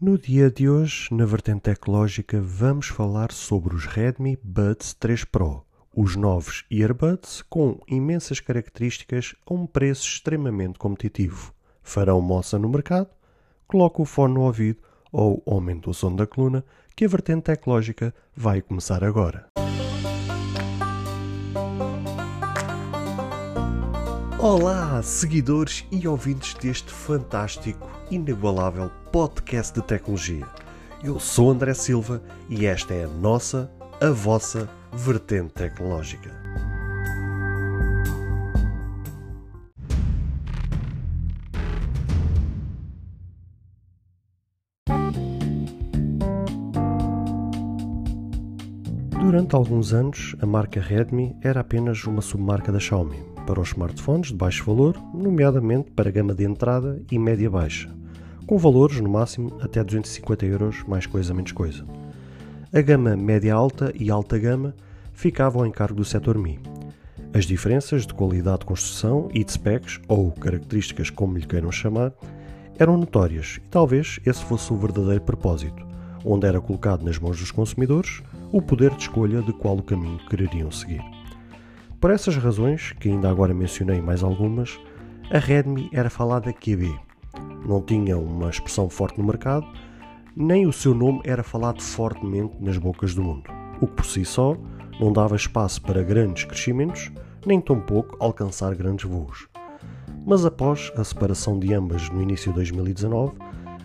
No dia de hoje, na vertente tecnológica, vamos falar sobre os Redmi Buds 3 Pro, os novos earbuds com imensas características a um preço extremamente competitivo. Farão moça no mercado? Coloque o fone no ouvido ou aumente o som da coluna que a vertente tecnológica vai começar agora. Olá, seguidores e ouvintes deste fantástico, inigualável podcast de tecnologia. Eu sou André Silva e esta é a nossa, a vossa vertente tecnológica. Durante alguns anos, a marca Redmi era apenas uma submarca da Xiaomi para os smartphones de baixo valor, nomeadamente para gama de entrada e média-baixa, com valores no máximo até 250 euros, mais coisa menos coisa. A gama média-alta e alta gama ficavam em cargo do setor Mi. As diferenças de qualidade de construção e de specs, ou características como lhe queiram chamar, eram notórias e talvez esse fosse o verdadeiro propósito, onde era colocado nas mãos dos consumidores o poder de escolha de qual o caminho quereriam seguir. Por essas razões, que ainda agora mencionei mais algumas, a Redmi era falada QB. Não tinha uma expressão forte no mercado, nem o seu nome era falado fortemente nas bocas do mundo, o que por si só não dava espaço para grandes crescimentos, nem tampouco alcançar grandes voos. Mas após a separação de ambas no início de 2019,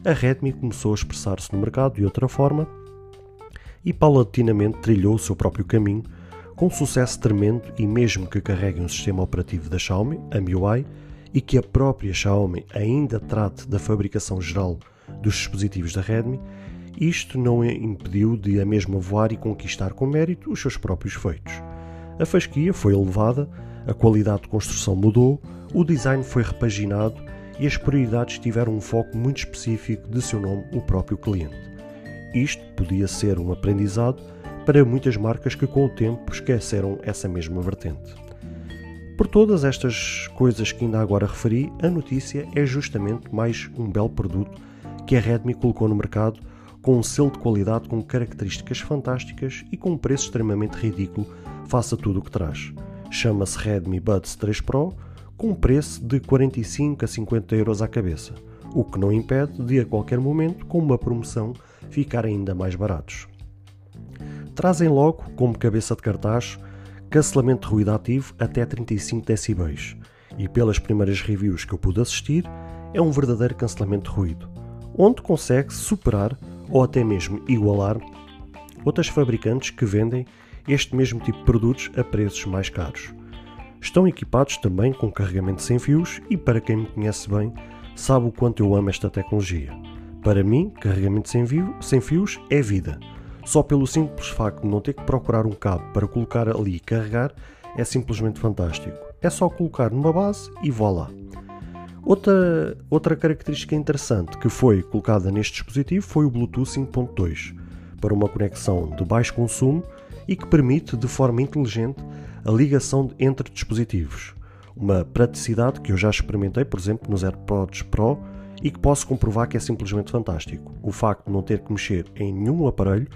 a Redmi começou a expressar-se no mercado de outra forma e paulatinamente trilhou o seu próprio caminho, com sucesso tremendo e mesmo que carregue um sistema operativo da Xiaomi, a MIUI, e que a própria Xiaomi ainda trate da fabricação geral dos dispositivos da Redmi, isto não a impediu de a mesma voar e conquistar com mérito os seus próprios feitos. A fasquia foi elevada, a qualidade de construção mudou, o design foi repaginado e as prioridades tiveram um foco muito específico de seu nome, o próprio cliente. Isto podia ser um aprendizado para muitas marcas que com o tempo esqueceram essa mesma vertente. Por todas estas coisas que ainda agora referi, a notícia é justamente mais um belo produto que a Redmi colocou no mercado com um selo de qualidade com características fantásticas e com um preço extremamente ridículo face a tudo o que traz. Chama-se Redmi Buds 3 Pro com um preço de 45 a 50 euros à cabeça, o que não impede de a qualquer momento, com uma promoção, ficar ainda mais baratos. Trazem logo, como cabeça de cartaz, cancelamento de ruído ativo até 35 decibéis, e pelas primeiras reviews que eu pude assistir, é um verdadeiro cancelamento de ruído, onde consegue superar ou até mesmo igualar outras fabricantes que vendem este mesmo tipo de produtos a preços mais caros. Estão equipados também com carregamento sem fios e, para quem me conhece bem, sabe o quanto eu amo esta tecnologia. Para mim, carregamento sem, sem fios é vida. Só pelo simples facto de não ter que procurar um cabo para colocar ali e carregar é simplesmente fantástico. É só colocar numa base e vá lá. Outra, outra característica interessante que foi colocada neste dispositivo foi o Bluetooth 5.2 para uma conexão de baixo consumo e que permite de forma inteligente a ligação entre dispositivos. Uma praticidade que eu já experimentei, por exemplo, nos AirPods Pro e que posso comprovar que é simplesmente fantástico. O facto de não ter que mexer em nenhum aparelho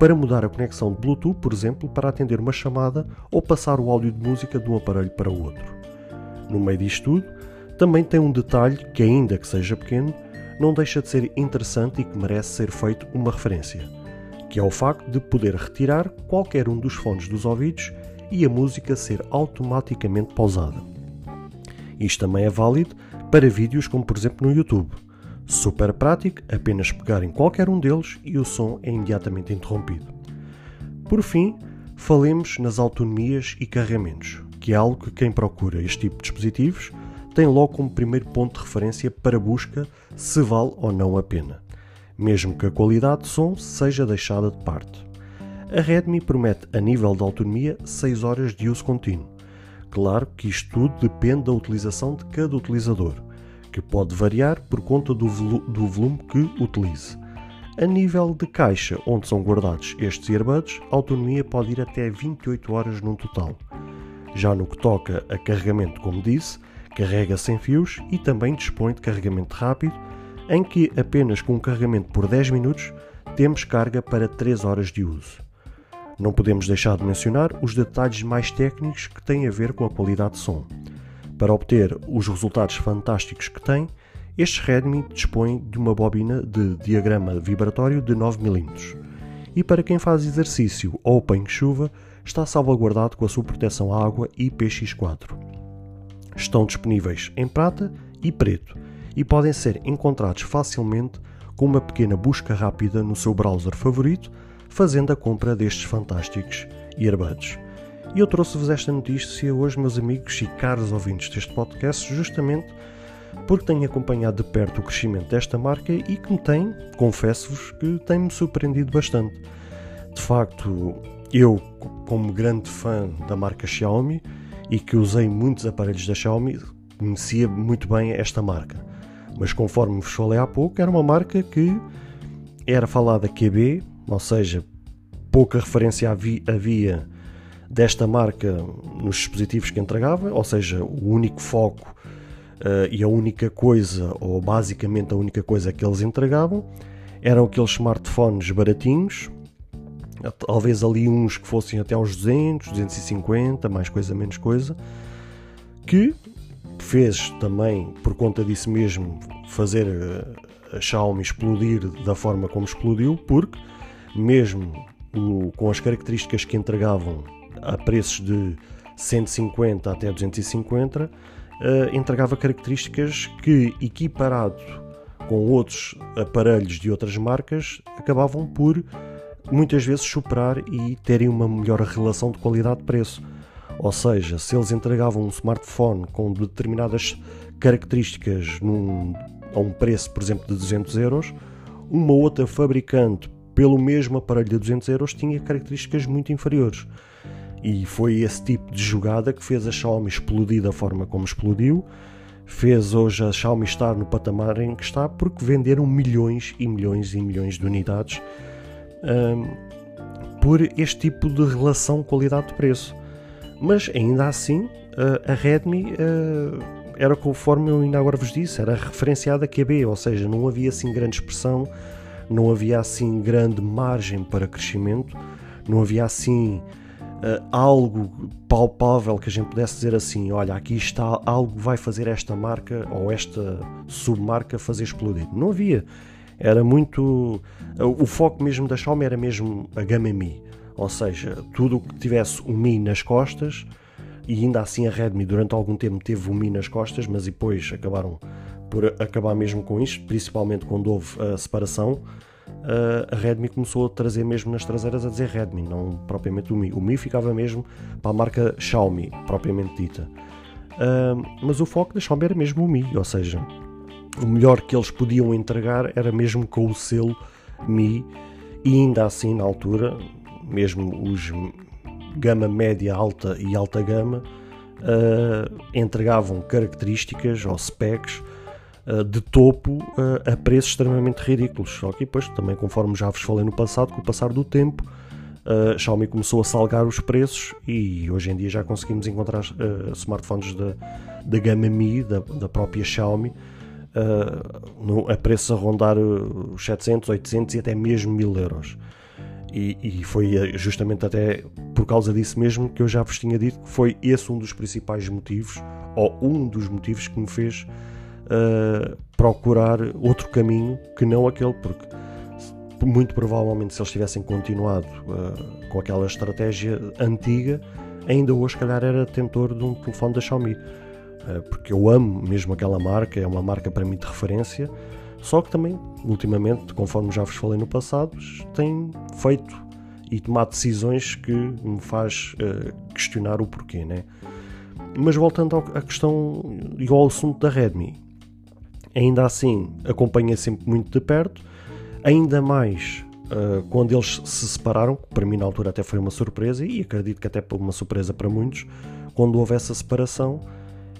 para mudar a conexão de Bluetooth, por exemplo, para atender uma chamada ou passar o áudio de música de um aparelho para o outro. No meio disto tudo, também tem um detalhe que, ainda que seja pequeno, não deixa de ser interessante e que merece ser feito uma referência, que é o facto de poder retirar qualquer um dos fones dos ouvidos e a música ser automaticamente pausada. Isto também é válido para vídeos como por exemplo no YouTube. Super prático, apenas pegar em qualquer um deles e o som é imediatamente interrompido. Por fim, falemos nas autonomias e carregamentos, que é algo que quem procura este tipo de dispositivos tem logo como primeiro ponto de referência para busca se vale ou não a pena, mesmo que a qualidade de som seja deixada de parte. A Redmi promete a nível de autonomia 6 horas de uso contínuo, Claro que isto tudo depende da utilização de cada utilizador, que pode variar por conta do, do volume que utilize. A nível de caixa onde são guardados estes earbuds, a autonomia pode ir até 28 horas num total. Já no que toca a carregamento, como disse, carrega sem fios e também dispõe de carregamento rápido em que apenas com um carregamento por 10 minutos temos carga para 3 horas de uso. Não podemos deixar de mencionar os detalhes mais técnicos que têm a ver com a qualidade de som. Para obter os resultados fantásticos que tem, este Redmi dispõe de uma bobina de diagrama vibratório de 9 mm. E para quem faz exercício ou apanho-chuva, está salvaguardado com a sua proteção à água IPX4. Estão disponíveis em prata e preto e podem ser encontrados facilmente com uma pequena busca rápida no seu browser favorito, fazendo a compra destes fantásticos earbuds. E eu trouxe-vos esta notícia hoje, meus amigos e caros ouvintes deste podcast, justamente porque tenho acompanhado de perto o crescimento desta marca e que me tem, confesso-vos, que tem-me surpreendido bastante. De facto, eu, como grande fã da marca Xiaomi e que usei muitos aparelhos da Xiaomi, conhecia muito bem esta marca. Mas conforme vos falei há pouco, era uma marca que era falada QB, ou seja, pouca referência havia desta marca nos dispositivos que entregava, ou seja, o único foco uh, e a única coisa, ou basicamente a única coisa que eles entregavam, eram aqueles smartphones baratinhos, talvez ali uns que fossem até aos 200, 250, mais coisa, menos coisa, que fez também, por conta disso mesmo, fazer eh, a Xiaomi explodir da forma como explodiu, porque mesmo com as características que entregavam a preços de 150 até 250, uh, eh, entregava características que, equiparado com outros aparelhos de outras marcas, acabavam por muitas vezes superar e terem uma melhor relação de qualidade-preço. Ou seja, se eles entregavam um smartphone com determinadas características num, a um preço, por exemplo, de 200 euros, uma outra fabricante, pelo mesmo aparelho de 200 euros, tinha características muito inferiores. E foi esse tipo de jogada que fez a Xiaomi explodir da forma como explodiu, fez hoje a Xiaomi estar no patamar em que está, porque venderam milhões e milhões e milhões de unidades um, por este tipo de relação qualidade-preço. Mas ainda assim, a Redmi era conforme eu ainda agora vos disse, era referenciada a QB, ou seja, não havia assim grande expressão, não havia assim grande margem para crescimento, não havia assim uh, algo palpável que a gente pudesse dizer assim: olha, aqui está algo que vai fazer esta marca ou esta submarca fazer explodir. Não havia. Era muito. Uh, o foco mesmo da Xiaomi era mesmo a gama Mi. Ou seja, tudo o que tivesse o Mi nas costas, e ainda assim a Redmi durante algum tempo teve o Mi nas costas, mas depois acabaram por acabar mesmo com isto, principalmente quando houve a separação a Redmi começou a trazer mesmo nas traseiras a dizer Redmi, não propriamente o Mi. O Mi ficava mesmo para a marca Xiaomi, propriamente dita. mas o foco da Xiaomi era mesmo o Mi, ou seja, o melhor que eles podiam entregar era mesmo com o selo Mi, e ainda assim na altura, mesmo os gama média, alta e alta gama uh, entregavam características ou specs de topo eh, a preços extremamente ridículos. Só que depois, também conforme já vos falei no passado, com o passar do tempo, a Xiaomi começou a salgar os preços e hoje em dia já conseguimos encontrar smartphones da, da gama Mi, da, da própria Xiaomi, a preços a rondar os 700, 800 e até mesmo 1000 euros. E, e, foi justamente até por causa disso mesmo que eu já vos tinha dito que foi esse um dos principais motivos, ou um dos motivos que me fez uh, procurar outro caminho que não aquele, porque muito provavelmente se eles tivessem continuado uh, com aquela estratégia antiga, ainda hoje, se calhar, era detentor de um telefone da Xiaomi. Uh, porque eu amo mesmo aquela marca, é uma marca para mim de referência. Só que também, ultimamente, conforme já vos falei no passado, tem feito e tomado decisões que me faz uh, questionar o porquê, né? Mas voltando à questão e ao assunto da Redmi, Ainda assim, acompanhei sempre muito de perto, ainda mais uh, quando eles se separaram, que para mim na altura até foi uma surpresa, e acredito que até uma surpresa para muitos, quando houve essa separação.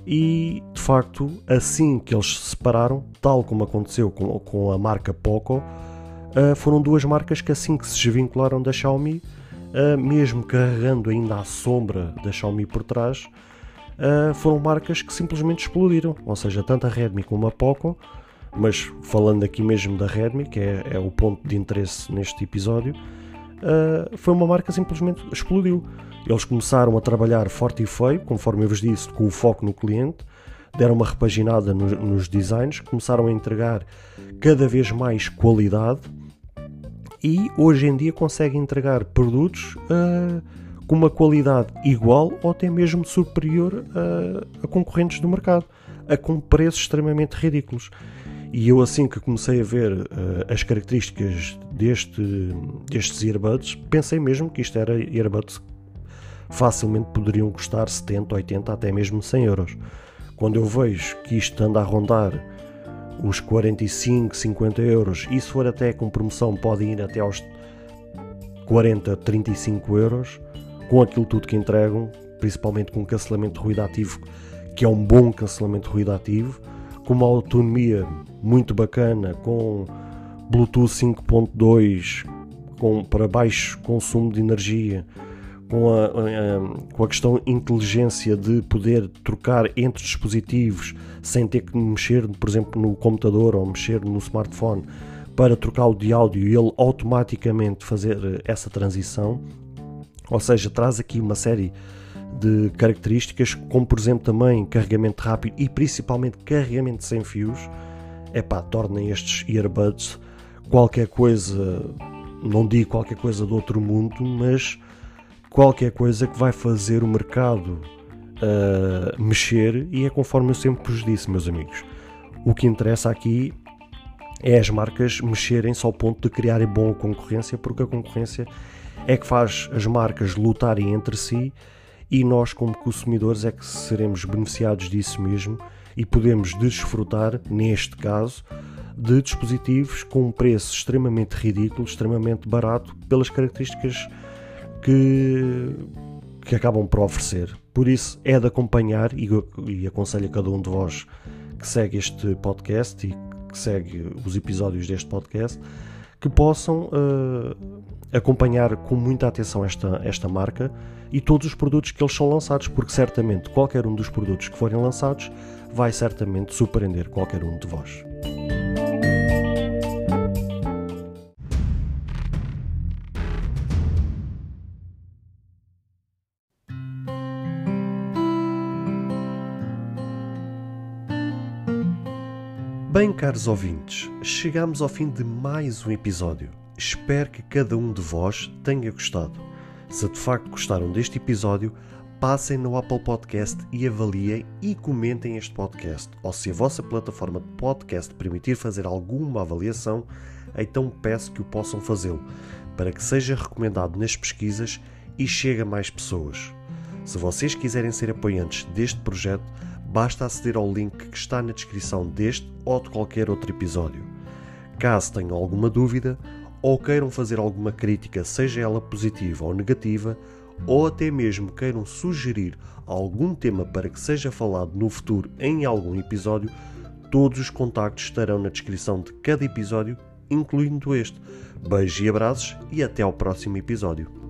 E de facto, assim que eles se separaram, tal como aconteceu com, com a marca Poco, uh, foram duas marcas que assim que se desvincularam da Xiaomi, uh, mesmo carregando ainda a sombra da Xiaomi por trás, uh, foram marcas que simplesmente explodiram. Ou seja, tanto a Redmi como a Poco Mas falando aqui mesmo da Redmi, que é, é o ponto de interesse neste episódio, uh, foi uma marca que simplesmente explodiu. Eles começaram a trabalhar forte e feio, conforme eu vos disse, com o foco no cliente, deram uma repaginada no, nos designs, começaram a entregar cada vez mais qualidade e hoje em dia conseguem entregar produtos uh, com uma qualidade igual ou até mesmo superior a, a concorrentes do mercado, a com preços extremamente ridículos. E eu assim que comecei a ver uh, as características deste, destes earbuds, pensei mesmo que isto era earbuds que facilmente poderiam custar 70, 80, até mesmo 100 euros. Quando eu vejo que isto anda a rondar os 45, 50 euros, e se for até com promoção pode ir até aos 40, 35 euros, com aquilo tudo que entregam, principalmente com cancelamento de ruído ativo, que é um bom cancelamento de ruído ativo, com uma autonomia muito bacana, com Bluetooth 5.2, com, para baixo consumo de energia, com a, a, com a questão inteligência de poder trocar entre dispositivos sem ter que mexer, por exemplo, no computador ou mexer no smartphone para trocar o de áudio e ele automaticamente fazer essa transição. Ou seja, traz aqui uma série de características, como por exemplo também carregamento rápido e principalmente carregamento sem fios. É pá, tornem estes earbuds qualquer coisa, não digo qualquer coisa do outro mundo, mas qualquer coisa que vai fazer o mercado uh, mexer e é conforme eu sempre vos disse, meus amigos. O que interessa aqui é as marcas mexerem só ao ponto de criarem boa concorrência, porque a concorrência é que faz as marcas lutarem entre si e nós, como consumidores, é que seremos beneficiados disso mesmo e podemos desfrutar, neste caso, de dispositivos com um preço extremamente ridículo, extremamente barato, pelas características que, que acabam por oferecer. Por isso é de acompanhar e, e aconselho a cada um de vós que segue este podcast e que segue os episódios deste podcast que possam uh, acompanhar com muita atenção esta, esta marca e todos os produtos que eles são lançados, porque certamente qualquer um dos produtos que forem lançados vai certamente surpreender qualquer um de vós. Bem, caros ouvintes, chegamos ao fim de mais um episódio. Espero que cada um de vós tenha gostado. Se de facto gostaram deste episódio, passem no Apple Podcast e avaliem e comentem este podcast. Ou se a vossa plataforma de podcast permitir fazer alguma avaliação, então peço que o possam fazê-lo, para que seja recomendado nas pesquisas e chegue a mais pessoas. Se vocês quiserem ser apoiantes deste projeto, basta aceder ao link que está na descrição deste ou de qualquer outro episódio. Caso tenham alguma dúvida ou queiram fazer alguma crítica, seja ela positiva ou negativa, ou até mesmo queiram sugerir algum tema para que seja falado no futuro em algum episódio, todos os contactos estarão na descrição de cada episódio, incluindo este. Beijos e abraços e até ao próximo episódio.